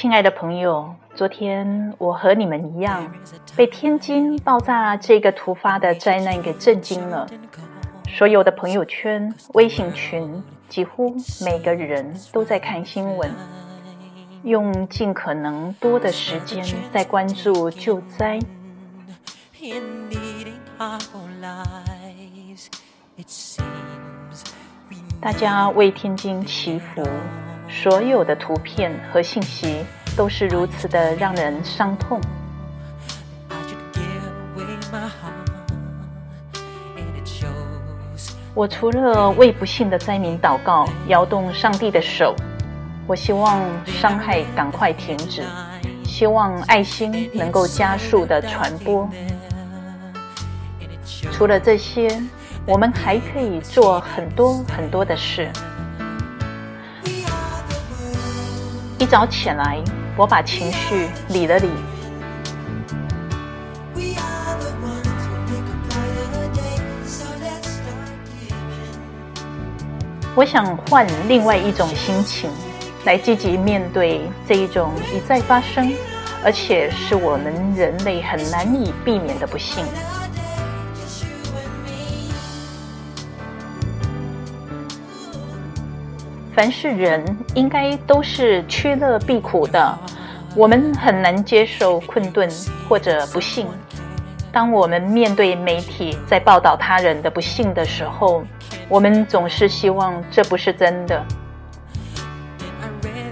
亲爱的朋友，昨天我和你们一样，被天津爆炸这个突发的灾难给震惊了。所有的朋友圈、微信群，几乎每个人都在看新闻，用尽可能多的时间在关注救灾。大家为天津祈福，所有的图片和信息都是如此的让人伤痛。我除了为不幸的灾民祷告，摇动上帝的手，我希望伤害赶快停止，希望爱心能够加速的传播。除了这些。我们还可以做很多很多的事。一早起来，我把情绪理了理。我想换另外一种心情，来积极面对这一种一再发生，而且是我们人类很难以避免的不幸。凡是人，应该都是趋乐避苦的。我们很难接受困顿或者不幸。当我们面对媒体在报道他人的不幸的时候，我们总是希望这不是真的。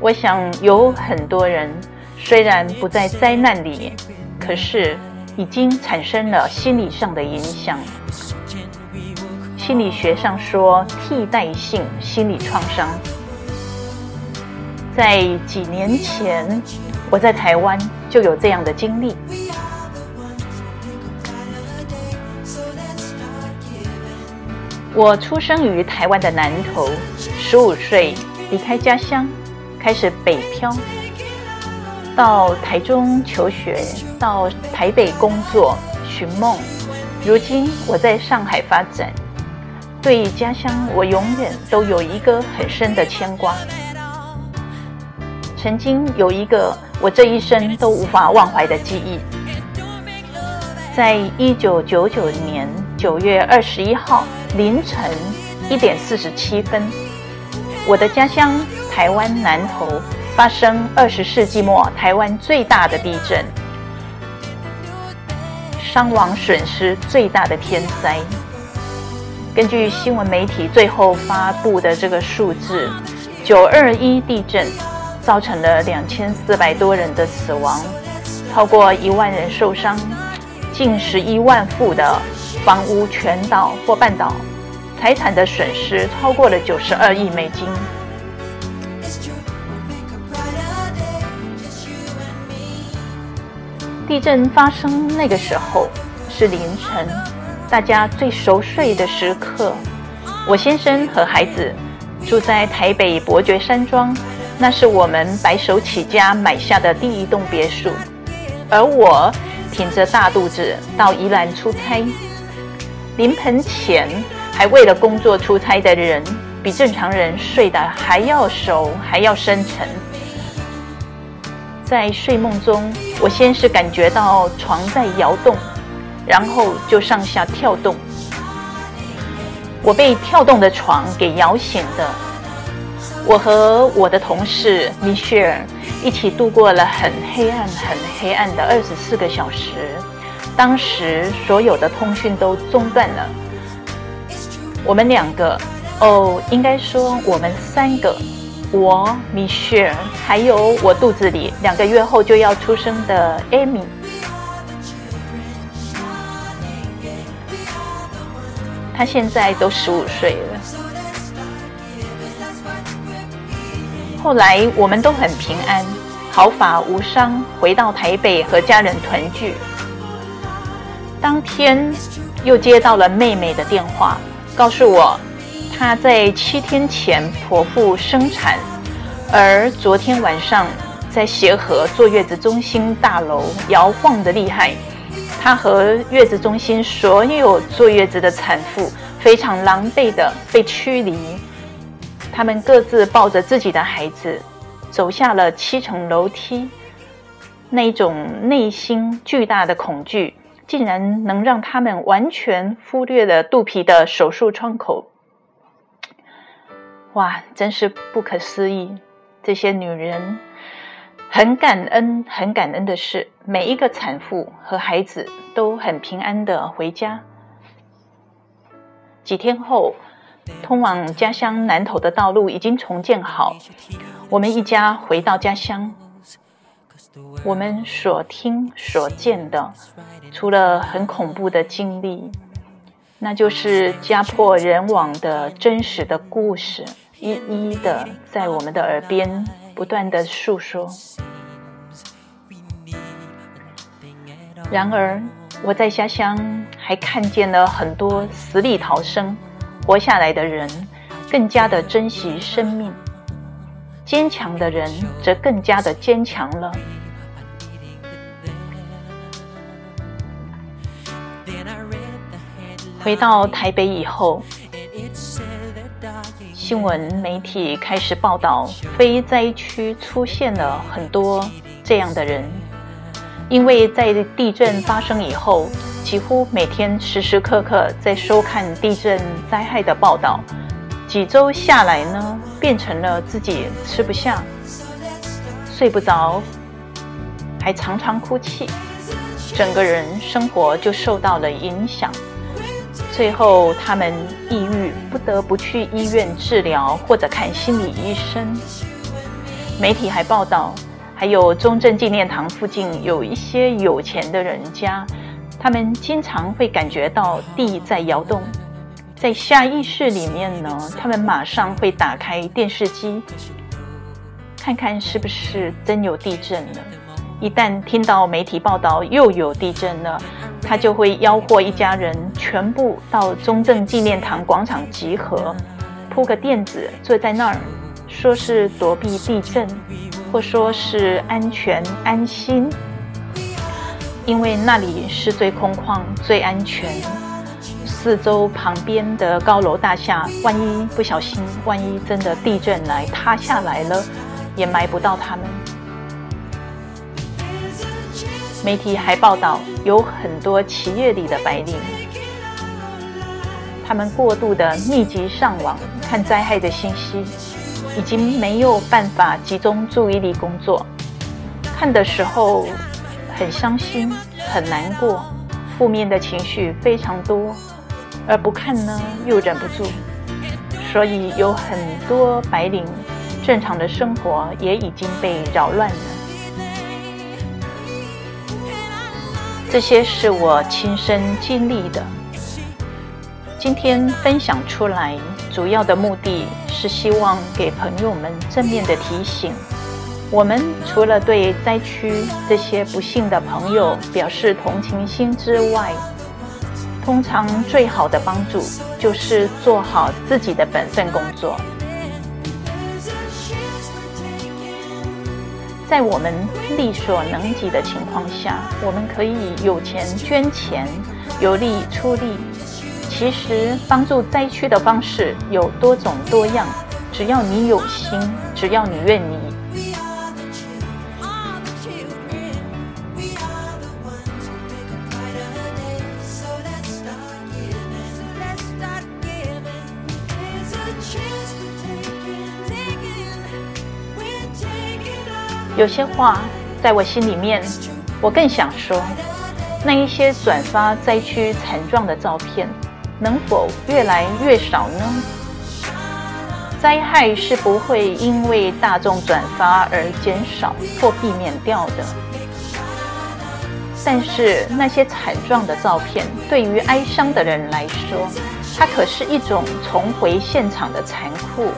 我想有很多人虽然不在灾难里，可是已经产生了心理上的影响。心理学上说，替代性心理创伤。在几年前，我在台湾就有这样的经历。我出生于台湾的南投，十五岁离开家乡，开始北漂，到台中求学，到台北工作寻梦。如今我在上海发展。对家乡，我永远都有一个很深的牵挂。曾经有一个我这一生都无法忘怀的记忆，在一九九九年九月二十一号凌晨一点四十七分，我的家乡台湾南投发生二十世纪末台湾最大的地震，伤亡损失最大的天灾。根据新闻媒体最后发布的这个数字，九二一地震造成了两千四百多人的死亡，超过一万人受伤，近十一万户的房屋全倒或半倒，财产的损失超过了九十二亿美金。地震发生那个时候是凌晨。大家最熟睡的时刻，我先生和孩子住在台北伯爵山庄，那是我们白手起家买下的第一栋别墅。而我挺着大肚子到宜兰出差，临盆前还为了工作出差的人，比正常人睡得还要熟，还要深沉。在睡梦中，我先是感觉到床在摇动。然后就上下跳动，我被跳动的床给摇醒的。我和我的同事米歇尔一起度过了很黑暗、很黑暗的二十四个小时。当时所有的通讯都中断了。我们两个，哦，应该说我们三个，我、米歇尔，还有我肚子里两个月后就要出生的艾米。他现在都十五岁了。后来我们都很平安，毫发无伤，回到台北和家人团聚。当天又接到了妹妹的电话，告诉我她在七天前剖腹生产，而昨天晚上在协和坐月子中心大楼摇晃的厉害。她和月子中心所有坐月子的产妇非常狼狈的被驱离，他们各自抱着自己的孩子，走下了七层楼梯，那种内心巨大的恐惧，竟然能让他们完全忽略了肚皮的手术窗口。哇，真是不可思议！这些女人很感恩，很感恩的是，每一个产妇和孩子都很平安的回家。几天后。通往家乡南头的道路已经重建好，我们一家回到家乡。我们所听所见的，除了很恐怖的经历，那就是家破人亡的真实的故事，一一的在我们的耳边不断的诉说。然而，我在家乡还看见了很多死里逃生。活下来的人更加的珍惜生命，坚强的人则更加的坚强了。回到台北以后，新闻媒体开始报道，非灾区出现了很多这样的人，因为在地震发生以后。几乎每天时时刻刻在收看地震灾害的报道，几周下来呢，变成了自己吃不下、睡不着，还常常哭泣，整个人生活就受到了影响。最后，他们抑郁，不得不去医院治疗或者看心理医生。媒体还报道，还有中正纪念堂附近有一些有钱的人家。他们经常会感觉到地在摇动，在下意识里面呢，他们马上会打开电视机，看看是不是真有地震了。一旦听到媒体报道又有地震了，他就会吆喝一家人全部到中正纪念堂广场集合，铺个垫子坐在那儿，说是躲避地震，或说是安全安心。因为那里是最空旷、最安全，四周旁边的高楼大厦，万一不小心，万一真的地震来塌下来了，也埋不到他们。媒体还报道，有很多企业里的白领，他们过度的密集上网看灾害的信息，已经没有办法集中注意力工作，看的时候。很伤心，很难过，负面的情绪非常多，而不看呢又忍不住，所以有很多白领正常的生活也已经被扰乱了。这些是我亲身经历的，今天分享出来，主要的目的是希望给朋友们正面的提醒。我们除了对灾区这些不幸的朋友表示同情心之外，通常最好的帮助就是做好自己的本分工作。在我们力所能及的情况下，我们可以有钱捐钱，有力出力。其实帮助灾区的方式有多种多样，只要你有心，只要你愿意。有些话在我心里面，我更想说：那一些转发灾区惨状的照片，能否越来越少呢？灾害是不会因为大众转发而减少或避免掉的。但是那些惨状的照片，对于哀伤的人来说，它可是一种重回现场的残酷。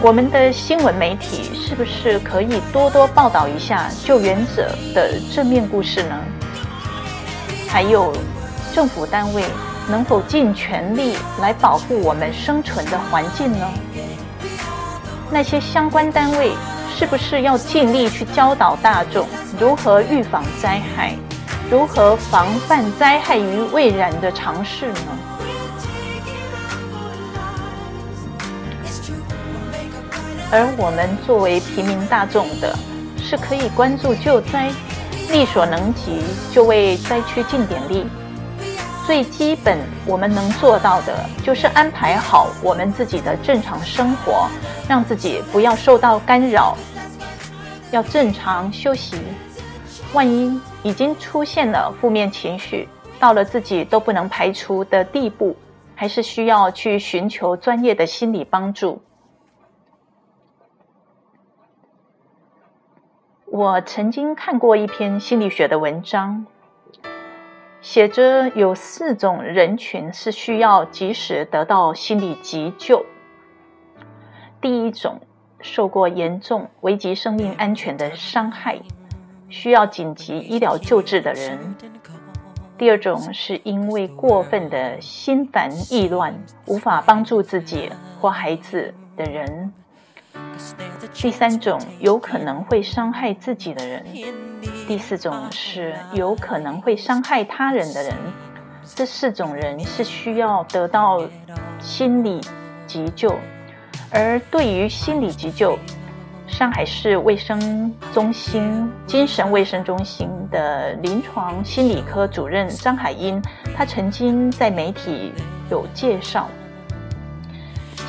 我们的新闻媒体是不是可以多多报道一下救援者的正面故事呢？还有，政府单位能否尽全力来保护我们生存的环境呢？那些相关单位是不是要尽力去教导大众如何预防灾害，如何防范灾害于未然的尝试呢？而我们作为平民大众的，是可以关注救灾，力所能及就为灾区尽点力。最基本我们能做到的，就是安排好我们自己的正常生活，让自己不要受到干扰，要正常休息。万一已经出现了负面情绪，到了自己都不能排除的地步，还是需要去寻求专业的心理帮助。我曾经看过一篇心理学的文章，写着有四种人群是需要及时得到心理急救。第一种，受过严重危及生命安全的伤害。需要紧急医疗救治的人；第二种是因为过分的心烦意乱无法帮助自己或孩子的人；第三种有可能会伤害自己的人；第四种是有可能会伤害他人的人。这四种人是需要得到心理急救，而对于心理急救。上海市卫生中心精神卫生中心的临床心理科主任张海英，他曾经在媒体有介绍，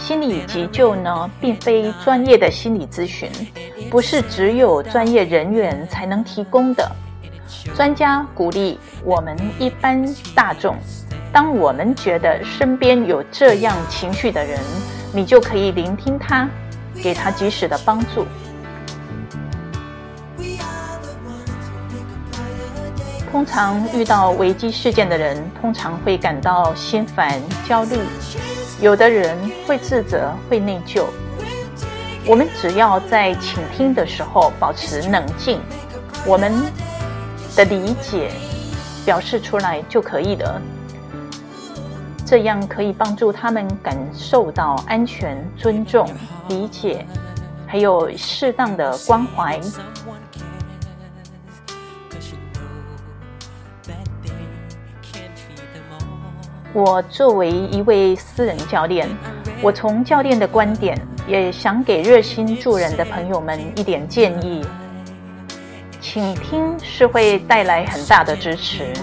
心理急救呢，并非专业的心理咨询，不是只有专业人员才能提供的。专家鼓励我们一般大众，当我们觉得身边有这样情绪的人，你就可以聆听他。给他及时的帮助。通常遇到危机事件的人，通常会感到心烦、焦虑，有的人会自责、会内疚。我们只要在倾听的时候保持冷静，我们的理解表示出来就可以了。这样可以帮助他们感受到安全、尊重、理解，还有适当的关怀。我作为一位私人教练，我从教练的观点，也想给热心助人的朋友们一点建议：倾听是会带来很大的支持，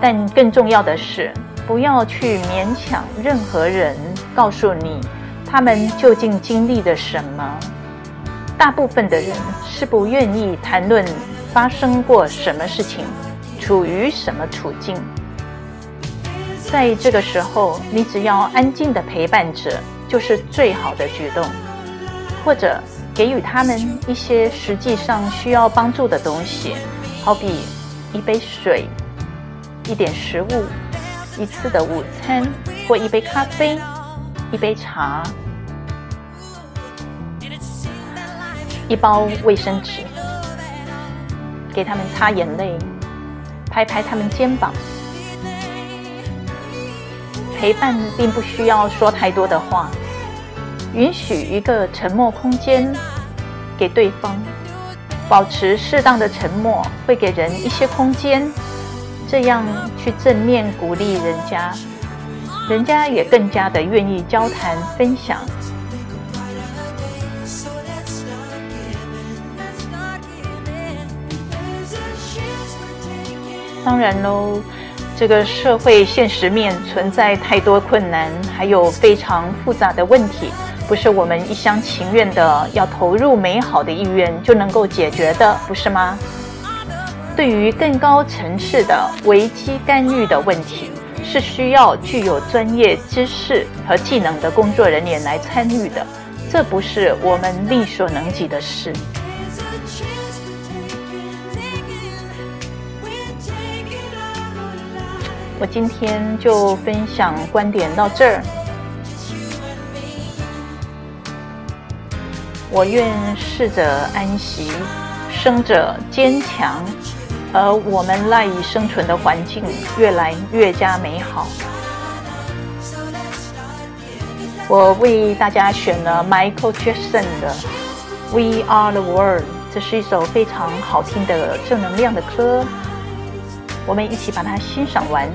但更重要的是。不要去勉强任何人告诉你他们究竟经历了什么。大部分的人是不愿意谈论发生过什么事情，处于什么处境。在这个时候，你只要安静的陪伴着，就是最好的举动。或者给予他们一些实际上需要帮助的东西，好比一杯水、一点食物。一次的午餐，或一杯咖啡，一杯茶，一包卫生纸，给他们擦眼泪，拍拍他们肩膀。陪伴并不需要说太多的话，允许一个沉默空间给对方，保持适当的沉默，会给人一些空间。这样去正面鼓励人家，人家也更加的愿意交谈分享。当然喽，这个社会现实面存在太多困难，还有非常复杂的问题，不是我们一厢情愿的要投入美好的意愿就能够解决的，不是吗？对于更高层次的危机干预的问题，是需要具有专业知识和技能的工作人员来参与的，这不是我们力所能及的事。我今天就分享观点到这儿，我愿逝者安息，生者坚强。而我们赖以生存的环境越来越加美好。我为大家选了 Michael Jackson 的《We Are the World》，这是一首非常好听的正能量的歌。我们一起把它欣赏完。